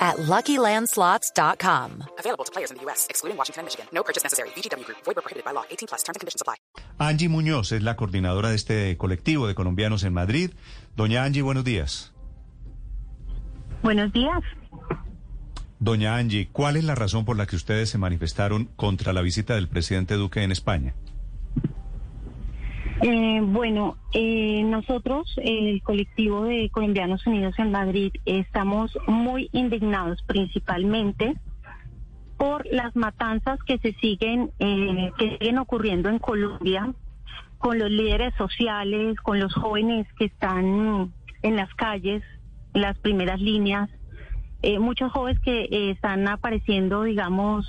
at LuckyLandSlots.com. Available to players in the U.S., excluding Washington and Michigan. No purchase necessary. VGW Group. Void prohibited by law. 18 plus. Terms and conditions apply. Angie Muñoz es la coordinadora de este colectivo de colombianos en Madrid. Doña Angie, buenos días. Buenos días. Doña Angie, ¿cuál es la razón por la que ustedes se manifestaron contra la visita del presidente Duque en España? Eh, bueno, eh, nosotros, el colectivo de Colombianos Unidos en Madrid, estamos muy indignados principalmente por las matanzas que se siguen, eh, que siguen ocurriendo en Colombia con los líderes sociales, con los jóvenes que están en las calles, las primeras líneas, eh, muchos jóvenes que eh, están apareciendo, digamos,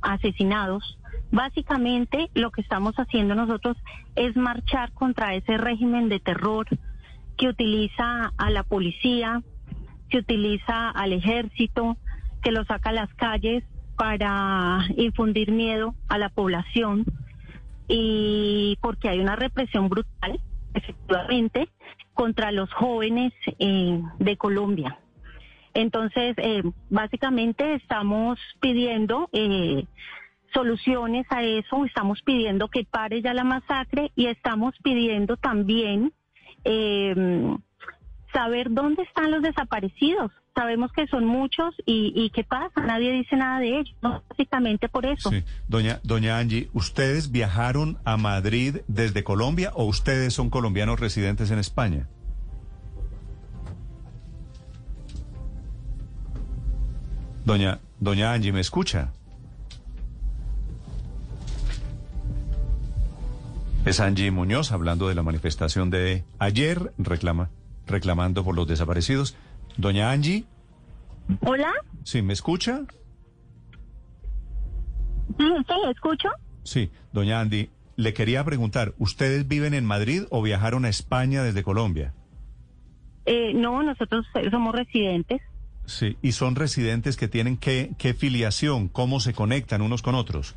asesinados. Básicamente lo que estamos haciendo nosotros es marchar contra ese régimen de terror que utiliza a la policía, que utiliza al ejército, que lo saca a las calles para infundir miedo a la población y porque hay una represión brutal, efectivamente, contra los jóvenes eh, de Colombia. Entonces, eh, básicamente estamos pidiendo eh, soluciones a eso, estamos pidiendo que pare ya la masacre y estamos pidiendo también eh, saber dónde están los desaparecidos. Sabemos que son muchos y, y qué pasa, nadie dice nada de ellos, ¿no? básicamente por eso. Doña, doña Angie, ¿ustedes viajaron a Madrid desde Colombia o ustedes son colombianos residentes en España? Doña, doña Angie, ¿me escucha? Es Angie Muñoz hablando de la manifestación de ayer, reclama, reclamando por los desaparecidos. Doña Angie, Hola, ¿sí me escucha? sí, escucho. Sí, doña Andy, le quería preguntar, ¿ustedes viven en Madrid o viajaron a España desde Colombia? Eh, no, nosotros somos residentes. Sí, y son residentes que tienen qué, qué filiación, cómo se conectan unos con otros.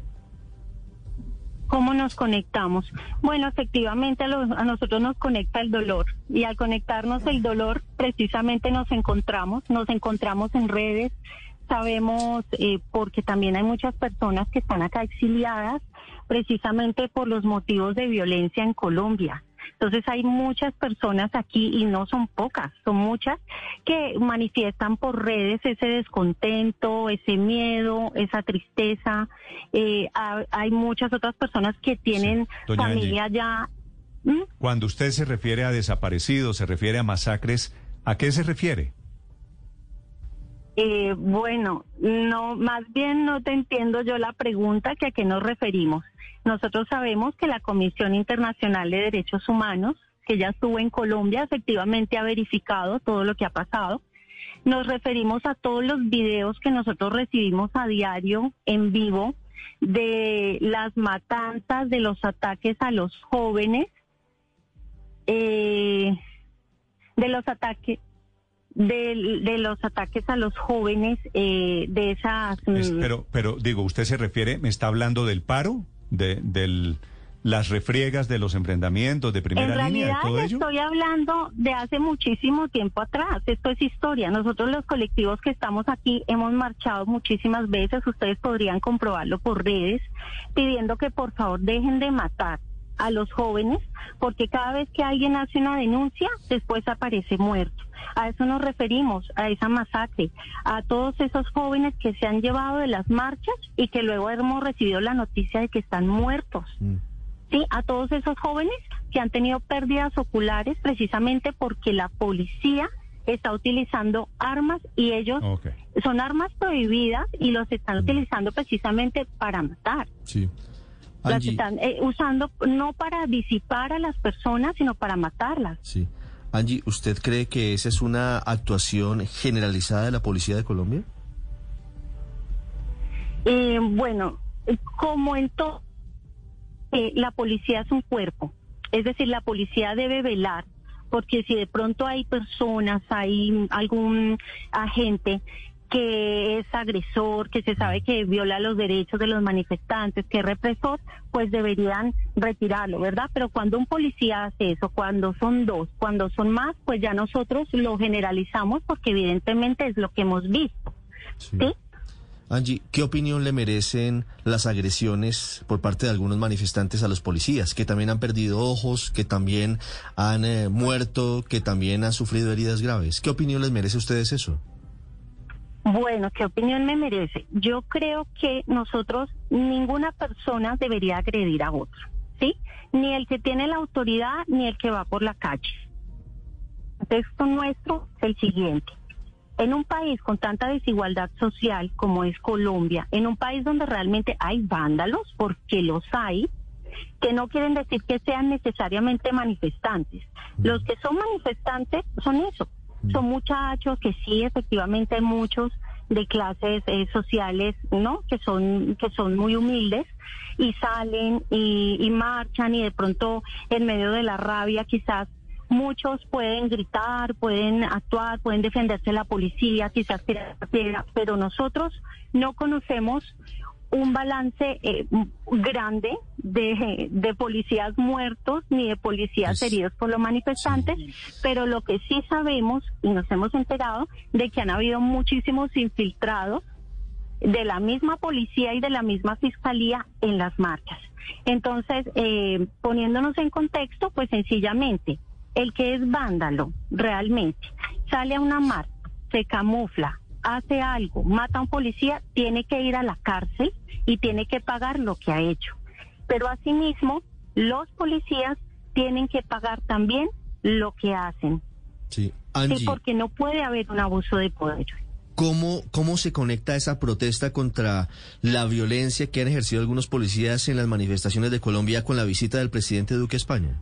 ¿Cómo nos conectamos? Bueno, efectivamente a, los- a nosotros nos conecta el dolor y al conectarnos el dolor precisamente nos encontramos, nos encontramos en redes, sabemos eh, porque también hay muchas personas que están acá exiliadas precisamente por los motivos de violencia en Colombia. Entonces hay muchas personas aquí y no son pocas, son muchas que manifiestan por redes ese descontento, ese miedo, esa tristeza. Eh, ha- hay muchas otras personas que tienen Doña Angie. familia ya. ¿Mm? Cuando usted se refiere a desaparecidos, se refiere a masacres, ¿a qué se refiere? Eh, bueno, no, más bien no te entiendo yo la pregunta que a qué nos referimos. Nosotros sabemos que la Comisión Internacional de Derechos Humanos, que ya estuvo en Colombia, efectivamente ha verificado todo lo que ha pasado. Nos referimos a todos los videos que nosotros recibimos a diario en vivo de las matanzas, de los ataques a los jóvenes, eh, de los ataques de, de los ataques a los jóvenes eh, de esas Es- mm, pero, pero digo, ¿usted se refiere, me está hablando del paro, de del, las refriegas de los enfrentamientos de en primera línea, de realidad todo ello? estoy hablando de hace muchísimo tiempo atrás. Esto es historia. Nosotros los colectivos que estamos aquí hemos marchado muchísimas veces. Ustedes podrían comprobarlo por redes, pidiendo que por favor dejen de matar a los jóvenes, porque cada vez que alguien hace una denuncia, después aparece muerto. A eso nos referimos, a esa masacre, a todos esos jóvenes que se han llevado de las marchas y que luego hemos recibido la noticia de que están muertos. Sí, a todos esos jóvenes que han tenido pérdidas oculares precisamente porque la policía está utilizando armas y ellos son armas prohibidas y los están utilizando precisamente para matar. Sí. Las Angie, están eh, usando no para disipar a las personas, sino para matarlas. sí. Angie, ¿usted cree que esa es una actuación generalizada de la policía de Colombia? Eh, bueno, eh, como en todo que la policía es un cuerpo, es decir, la policía debe velar porque si de pronto hay personas, hay algún agente que es agresor, que se sabe que viola los derechos de los manifestantes, que es represor, pues deberían retirarlo, ¿verdad? Pero cuando un policía hace eso, cuando son dos, cuando son más, pues ya nosotros lo generalizamos porque evidentemente es lo que hemos visto. ¿sí? Angie, ¿qué opinión le merecen las agresiones por parte de algunos manifestantes a los policías, que también han perdido ojos, que también han eh, muerto, que también han sufrido heridas graves? ¿Qué opinión les merece a ustedes eso? Bueno, ¿qué opinión me merece? Yo creo que nosotros, ninguna persona debería agredir a otro, ¿sí? Ni el que tiene la autoridad, ni el que va por la calle. El texto nuestro es el siguiente. En un país con tanta desigualdad social como es Colombia, en un país donde realmente hay vándalos, porque los hay, que no quieren decir que sean necesariamente manifestantes. Los que son manifestantes son eso, son muchachos que sí, efectivamente hay muchos de clases eh, sociales, ¿no? Que son que son muy humildes y salen y, y marchan y de pronto en medio de la rabia quizás muchos pueden gritar, pueden actuar, pueden defenderse de la policía, quizás pero nosotros no conocemos un balance eh, grande de, de, policías muertos ni de policías heridos por los manifestantes, pero lo que sí sabemos y nos hemos enterado de que han habido muchísimos infiltrados de la misma policía y de la misma fiscalía en las marchas. Entonces, eh, poniéndonos en contexto, pues sencillamente, el que es vándalo realmente sale a una marcha, se camufla, hace algo, mata a un policía, tiene que ir a la cárcel y tiene que pagar lo que ha hecho. Pero asimismo, los policías tienen que pagar también lo que hacen. Sí, sí porque no puede haber un abuso de poder. ¿Cómo, ¿Cómo se conecta esa protesta contra la violencia que han ejercido algunos policías en las manifestaciones de Colombia con la visita del presidente Duque a España?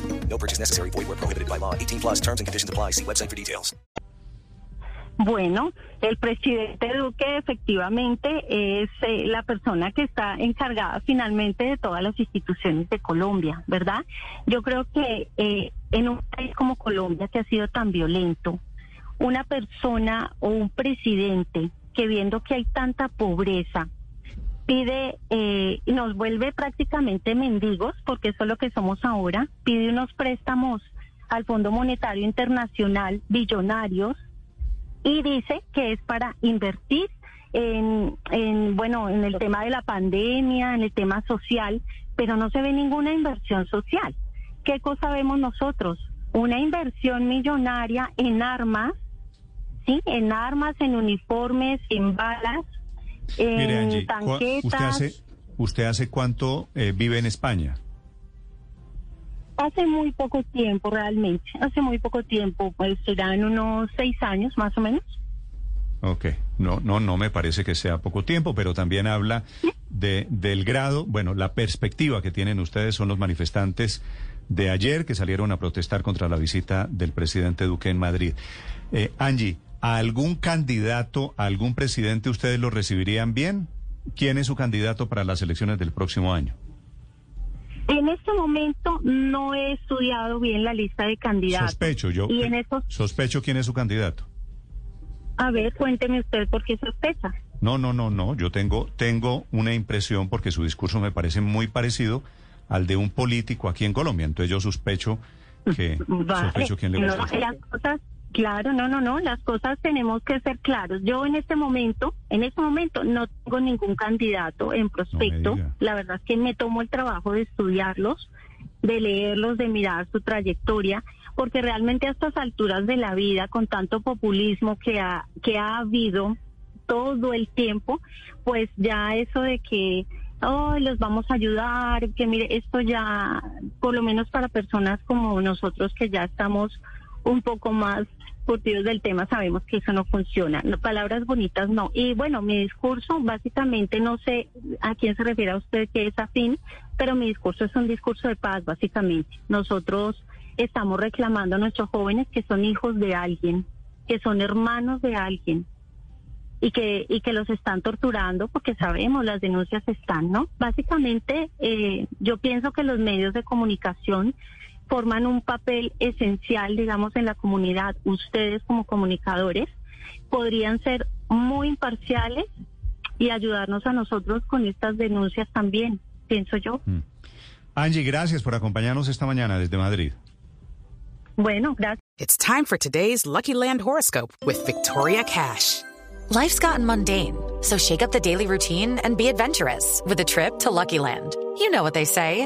No purchase necessary. Void where prohibited by law. 18 plus terms and conditions apply. See website for details. Bueno, el presidente Duque efectivamente es eh, la persona que está encargada finalmente de todas las instituciones de Colombia, ¿verdad? Yo creo que eh, en un país como Colombia que ha sido tan violento, una persona o un presidente que viendo que hay tanta pobreza, pide eh, nos vuelve prácticamente mendigos, porque eso es lo que somos ahora, pide unos préstamos al Fondo Monetario Internacional billonarios y dice que es para invertir en, en, bueno, en el tema de la pandemia, en el tema social, pero no se ve ninguna inversión social. ¿Qué cosa vemos nosotros? Una inversión millonaria en armas, ¿sí? En armas, en uniformes, en balas, en Mire, Angie, tanquetas. ¿usted hace, ¿Usted hace cuánto eh, vive en España? Hace muy poco tiempo, realmente. Hace muy poco tiempo, pues serán unos seis años más o menos. Ok, no, no, no me parece que sea poco tiempo, pero también habla de, del grado, bueno, la perspectiva que tienen ustedes son los manifestantes de ayer que salieron a protestar contra la visita del presidente Duque en Madrid. Eh, Angie, ¿a algún candidato, a algún presidente ustedes lo recibirían bien? ¿Quién es su candidato para las elecciones del próximo año? En este momento no he estudiado bien la lista de candidatos. Sospecho, yo Y en esos, sospecho quién es su candidato. a ver, cuénteme usted por qué sospecha. No, no, no, no. Yo tengo, tengo una impresión porque su discurso me parece muy parecido al de un político aquí en Colombia. Entonces yo sospecho que Vale. sospecho quién le No, gusta. las cosas, claro, no, no, no, las cosas tenemos que ser claros. Yo en este momento, en este momento no tengo ningún candidato en prospecto. La verdad es que me tomo el trabajo de estudiarlos, de leerlos, de mirar su trayectoria, porque realmente a estas alturas de la vida, con tanto populismo que ha, que ha habido todo el tiempo, pues ya eso de que oh, los vamos a ayudar, que mire, esto ya, por lo menos para personas como nosotros que ya estamos un poco más curtidos del tema, sabemos que eso no funciona. Palabras bonitas no. Y bueno, mi discurso, básicamente, no sé a quién se refiere usted que es afín, pero mi discurso es un discurso de paz, básicamente. Nosotros estamos reclamando a nuestros jóvenes que son hijos de alguien, que son hermanos de alguien, y que, y que los están torturando porque sabemos, las denuncias están, ¿no? Básicamente, eh, yo pienso que los medios de comunicación forman un papel esencial, digamos, en la comunidad. Ustedes como comunicadores podrían ser muy imparciales y ayudarnos a nosotros con estas denuncias también, pienso yo. Mm. Angie, gracias por acompañarnos esta mañana desde Madrid. Bueno, gracias. It's time for today's Lucky Land horoscope with Victoria Cash. Life's gotten mundane, so shake up the daily routine and be adventurous with a trip to Lucky Land. You know what they say.